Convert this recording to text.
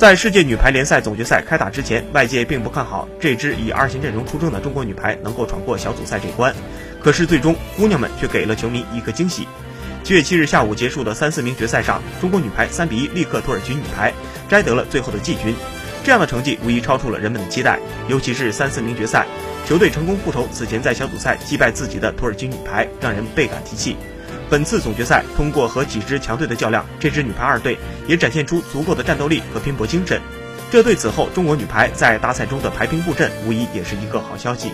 在世界女排联赛总决赛开打之前，外界并不看好这支以二线阵容出征的中国女排能够闯过小组赛这关。可是最终，姑娘们却给了球迷一个惊喜。七月七日下午结束的三四名决赛上，中国女排三比一力克土耳其女排，摘得了最后的季军。这样的成绩无疑超出了人们的期待，尤其是三四名决赛，球队成功复仇此前在小组赛击败自己的土耳其女排，让人倍感提气。本次总决赛通过和几支强队的较量，这支女排二队也展现出足够的战斗力和拼搏精神，这对此后中国女排在大赛中的排兵布阵无疑也是一个好消息。